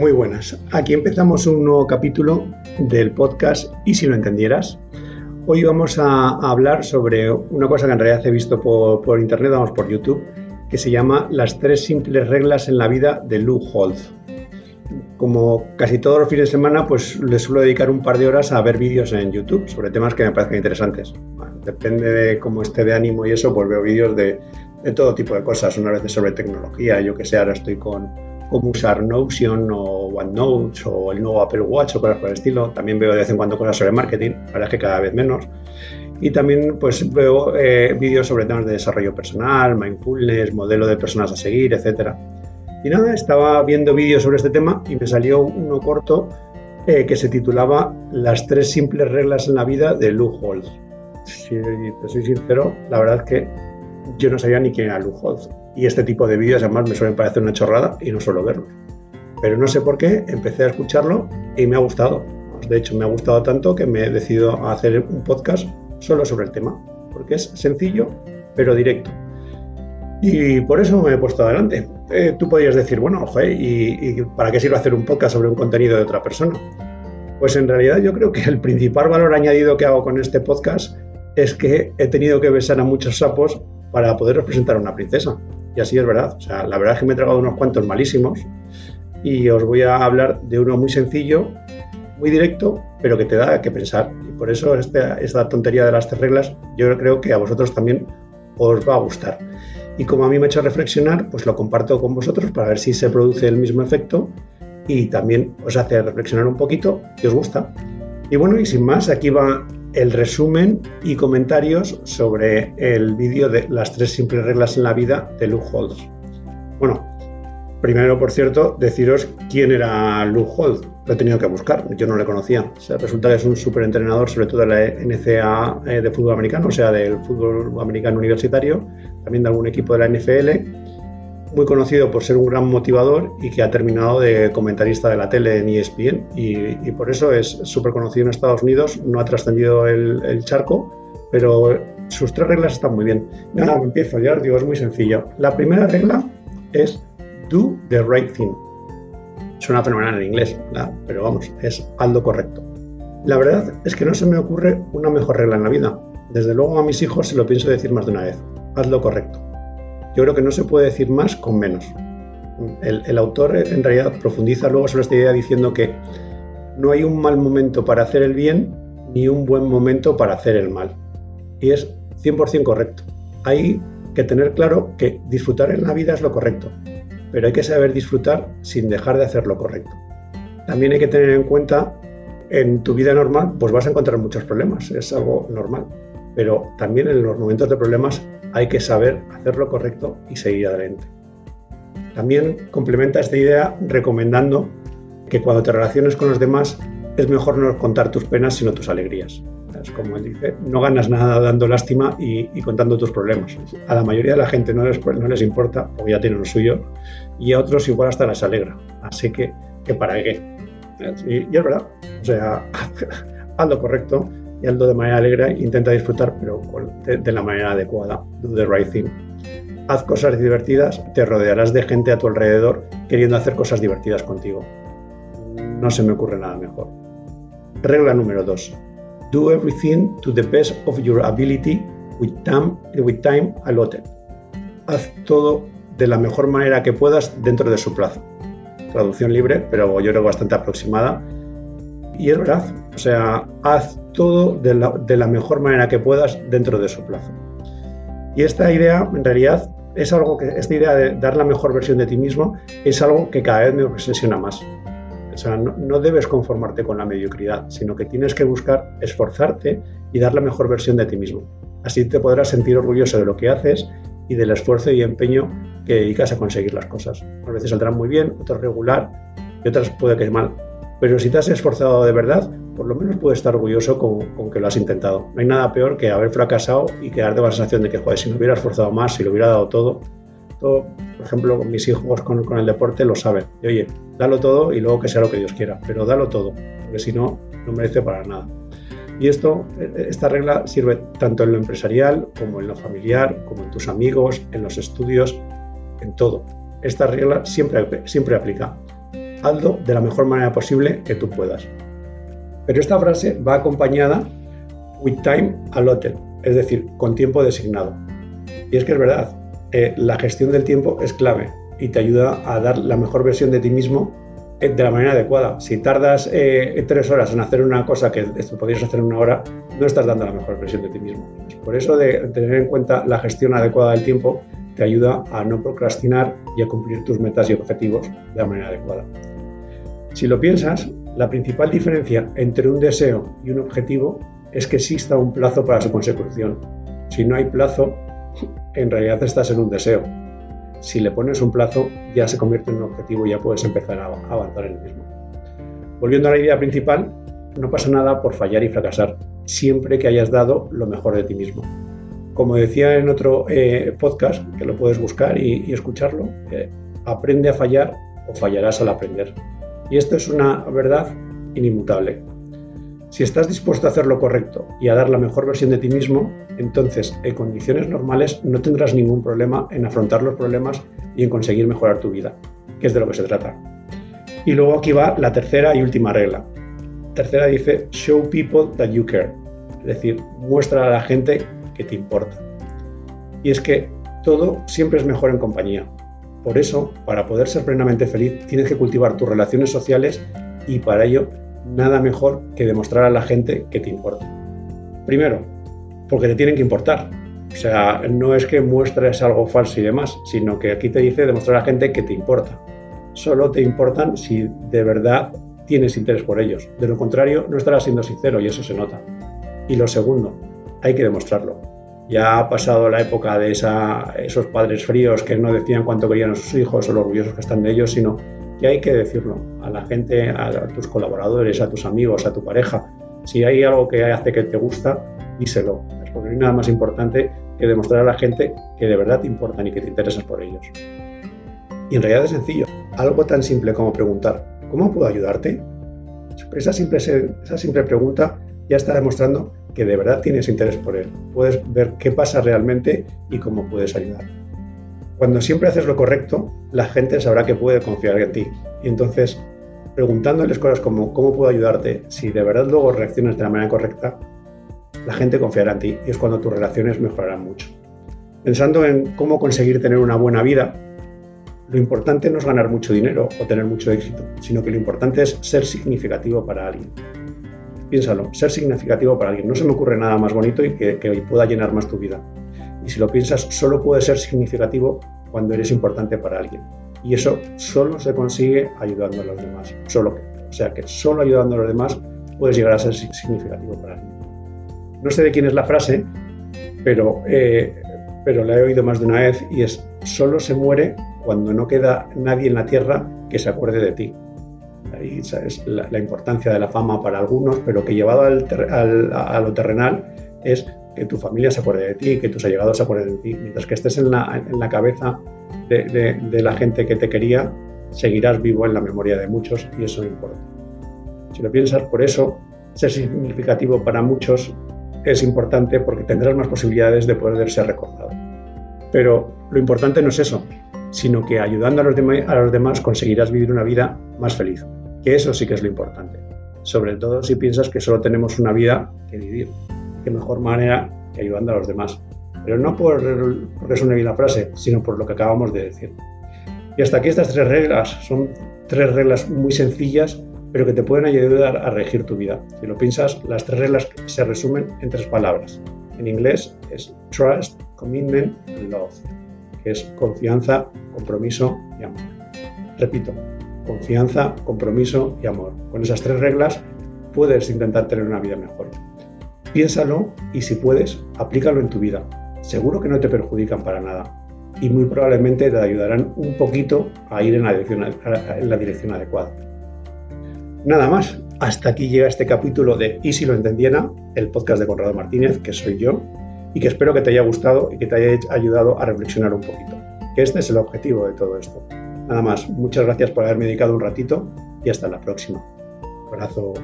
Muy buenas. Aquí empezamos un nuevo capítulo del podcast Y si lo entendieras. Hoy vamos a, hablar sobre una cosa que en realidad he visto por, internet, vamos por YouTube, que se llama Las tres simples reglas en la vida de Lou Holtz. Como casi todos los fines de semana, pues le suelo dedicar un par de horas a ver vídeos en YouTube sobre temas que me parecen interesantes. depende de cómo esté de ánimo y eso, pues veo vídeos de, de todo tipo de cosas. Unas veces sobre tecnología, yo que sé, ahora estoy con cómo usar Notion o OneNote o el nuevo Apple Watch o cosas por el estilo. También veo de vez en cuando cosas sobre marketing, la verdad es que cada vez menos. Y también pues veo eh, vídeos sobre temas de desarrollo personal, mindfulness, modelo de personas a seguir, etc. Y nada, estaba viendo vídeos sobre este tema y me salió uno corto eh, que se titulaba Las tres simples reglas en la vida de Lou Holtz. Si te soy sincero, la verdad es que yo no sabía ni quién era Lou Holtz. Y este tipo de vídeos además me suelen parecer una chorrada y no suelo verlos. Pero no sé por qué, empecé a escucharlo y me ha gustado. De hecho, me ha gustado tanto que me he decidido a hacer un podcast solo sobre el tema, porque es sencillo, pero directo. Y por eso me he puesto adelante. Eh, tú podrías decir, bueno, oye, ¿y, ¿y para qué sirve hacer un podcast sobre un contenido de otra persona? Pues en realidad yo creo que el principal valor añadido que hago con este podcast es que he tenido que besar a muchos sapos para poder representar a una princesa. Y así es verdad. O sea, la verdad es que me he tragado unos cuantos malísimos y os voy a hablar de uno muy sencillo, muy directo, pero que te da que pensar. Y por eso esta, esta tontería de las tres reglas yo creo que a vosotros también os va a gustar. Y como a mí me ha hecho reflexionar, pues lo comparto con vosotros para ver si se produce el mismo efecto y también os hace reflexionar un poquito y os gusta. Y bueno, y sin más, aquí va el resumen y comentarios sobre el vídeo de las tres simples reglas en la vida de Lou Holtz. Bueno, primero, por cierto, deciros quién era Lou Holtz. Lo he tenido que buscar, yo no le conocía. resulta que es un súper entrenador, sobre todo de la NCAA eh, de fútbol americano, o sea, del fútbol americano universitario, también de algún equipo de la NFL muy conocido por ser un gran motivador y que ha terminado de comentarista de la tele en ESPN y, por eso es súper conocido en Estados Unidos, no ha trascendido el, charco, pero sus tres reglas están muy bien. Me empiezo ya, digo, es muy sencillo. La primera regla es do the right thing. Suena fenomenal en inglés, pero vamos, es haz correcto. La verdad es que no se me ocurre una mejor regla en la vida. Desde luego a mis hijos se lo pienso decir más de una vez. Haz lo correcto. Yo creo que no se puede decir más con menos. El, autor en realidad profundiza luego sobre esta idea diciendo que no hay un mal momento para hacer el bien ni un buen momento para hacer el mal. Y es 100% correcto. Hay que tener claro que disfrutar en la vida es lo correcto, pero hay que saber disfrutar sin dejar de hacer lo correcto. También hay que tener en cuenta en tu vida normal, pues vas a encontrar muchos problemas, es algo normal, pero también en los momentos de problemas hay que saber hacer lo correcto y seguir adelante. También complementa esta idea recomendando que cuando te relaciones con los demás es mejor no contar tus penas sino tus alegrías. Es como él dice, no ganas nada dando lástima y, contando tus problemas. A la mayoría de la gente no les, no les importa, porque ya tienen lo suyo, y a otros igual hasta les alegra. Así que, ¿qué para qué? Y, y es verdad, o sea, haz lo correcto y hazlo de manera alegre, intenta disfrutar, pero de, la manera adecuada. Do the right thing. Haz cosas divertidas, te rodearás de gente a tu alrededor queriendo hacer cosas divertidas contigo. No se me ocurre nada mejor. Regla número 2. Do everything to the best of your ability with time, with time allotted. Haz todo de la mejor manera que puedas dentro de su plazo. Traducción libre, pero yo creo bastante aproximada y es verdad, o sea, haz todo de la, mejor manera que puedas dentro de su plazo. Y esta idea, en realidad, es algo que, esta idea de dar la mejor versión de ti mismo, es algo que cada vez me obsesiona más. O sea, no, no, debes conformarte con la mediocridad, sino que tienes que buscar esforzarte y dar la mejor versión de ti mismo. Así te podrás sentir orgulloso de lo que haces y del esfuerzo y empeño que dedicas a conseguir las cosas. A veces saldrán muy bien, otras regular y otras puede que mal, pero si te has esforzado de verdad, por lo menos puedes estar orgulloso con, que lo has intentado. No hay nada peor que haber fracasado y quedarte con la sensación de que, joder, si me hubiera esforzado más, si lo hubiera dado todo, todo, por ejemplo, con mis hijos con, con, el deporte lo saben. Y oye, dalo todo y luego que sea lo que Dios quiera, pero dalo todo, porque si no, no merece para nada. Y esto, esta regla sirve tanto en lo empresarial como en lo familiar, como en tus amigos, en los estudios, en todo. Esta regla siempre, siempre aplica. Hazlo de la mejor manera posible que tú puedas. Pero esta frase va acompañada with time allotted, es decir, con tiempo designado. Y es que es verdad, eh, la gestión del tiempo es clave y te ayuda a dar la mejor versión de ti mismo eh, de la manera adecuada. Si tardas eh, tres horas en hacer una cosa que esto podrías hacer en una hora, no estás dando la mejor versión de ti mismo. Por eso de tener en cuenta la gestión adecuada del tiempo te ayuda a no procrastinar y a cumplir tus metas y objetivos de la manera adecuada. Si lo piensas, la principal diferencia entre un deseo y un objetivo es que exista un plazo para su consecución. Si no hay plazo, en realidad estás en un deseo si le pones un plazo, ya se convierte en un objetivo y ya puedes empezar a avanzar en el mismo. Volviendo a la idea principal, no pasa nada por fallar y fracasar, siempre que hayas dado lo mejor de ti mismo. Como decía en otro eh, podcast, que lo puedes buscar y, escucharlo, eh, aprende a fallar o fallarás al aprender. Y esto es una verdad inimutable. Si estás dispuesto a hacer lo correcto y a dar la mejor versión de ti mismo, entonces en condiciones normales no tendrás ningún problema en afrontar los problemas y en conseguir mejorar tu vida, que es de lo que se trata. Y luego aquí va la tercera y última regla. tercera dice, show people that you care, es decir, muestra a la gente que te importa. Y es que todo siempre es mejor en compañía. Por eso, para poder ser plenamente feliz, tienes que cultivar tus relaciones sociales y para ello nada mejor que demostrar a la gente que te importa. Primero, porque te tienen que importar. O sea, no es que muestres algo falso y demás, sino que aquí te dice demostrar a la gente que te importa. Solo te importan si de verdad tienes interés por ellos. De lo contrario, no estarás siendo sincero y eso se nota. Y lo segundo, hay que demostrarlo. Ya ha pasado la época de esos padres fríos que no decían cuánto querían a sus hijos o lo orgullosos que están de ellos, sino y hay que decirlo a la gente, a tus colaboradores, a tus amigos, a tu pareja. Si hay algo que hace que te gusta, díselo. Porque no hay nada más importante que demostrar a la gente que de verdad te importan y que te interesas por ellos. Y en realidad es sencillo. Algo tan simple como preguntar, ¿cómo puedo ayudarte? Esa simple, esa simple pregunta ya está demostrando que de verdad tienes interés por él. Puedes ver qué pasa realmente y cómo puedes ayudar. Cuando siempre haces lo correcto, la gente sabrá que puede confiar en ti. Y entonces, preguntándoles cosas como ¿cómo puedo ayudarte? Si de verdad luego reaccionas de la manera correcta, la gente confiará en ti y es cuando tus relaciones mejorarán mucho. Pensando en cómo conseguir tener una buena vida, lo importante no es ganar mucho dinero o tener mucho éxito, sino que lo importante es ser significativo para alguien. Piénsalo, ser significativo para alguien. No se me ocurre nada más bonito y que, pueda llenar más tu vida. Y si lo piensas, solo puede ser significativo cuando eres importante para alguien. Y eso solo se consigue ayudando a los demás. Solo o sea que solo ayudando a los demás puedes llegar a ser significativo para alguien. No sé de quién es la frase, pero, eh, pero la he oído más de una vez y es, solo se muere cuando no queda nadie en la tierra que se acuerde de ti. Ahí es la, importancia de la fama para algunos, pero que llevado al, a lo terrenal es que tu familia se acuerde de ti, que tus allegados se acuerden de ti. Mientras que estés en la, en la cabeza de, de, la gente que te quería, seguirás vivo en la memoria de muchos y eso importa. Si lo piensas, por eso, ser significativo para muchos es importante porque tendrás más posibilidades de poder ser recordado. Pero lo importante no es eso, sino que ayudando a los, a los demás conseguirás vivir una vida más feliz. Que eso sí que es lo importante. Sobre todo si piensas que solo tenemos una vida que vivir qué mejor manera que ayudando a los demás. Pero no por resumir bien la frase, sino por lo que acabamos de decir. Y hasta aquí estas tres reglas son tres reglas muy sencillas, pero que te pueden ayudar a regir tu vida. Si lo piensas, las tres reglas se resumen en tres palabras. En inglés es trust, commitment love, que es confianza, compromiso y amor. Repito, confianza, compromiso y amor. Con esas tres reglas puedes intentar tener una vida mejor. Piénsalo y si puedes, aplícalo en tu vida. Seguro que no te perjudican para nada y muy probablemente te ayudarán un poquito a ir en la dirección, adecuada. Nada más, hasta aquí llega este capítulo de Y si lo entendiera, el podcast de Conrado Martínez, que soy yo, y que espero que te haya gustado y que te haya ayudado a reflexionar un poquito. Que este es el objetivo de todo esto. Nada más, muchas gracias por haberme dedicado un ratito y hasta la próxima. Un abrazo.